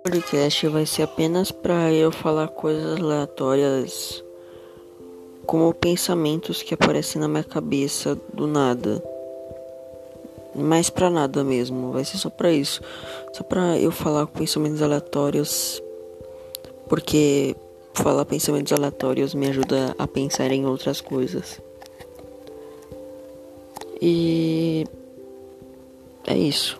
O podcast vai ser apenas para eu falar coisas aleatórias, como pensamentos que aparecem na minha cabeça do nada. Mais para nada mesmo, vai ser só para isso. Só para eu falar pensamentos aleatórios, porque falar pensamentos aleatórios me ajuda a pensar em outras coisas. E é isso.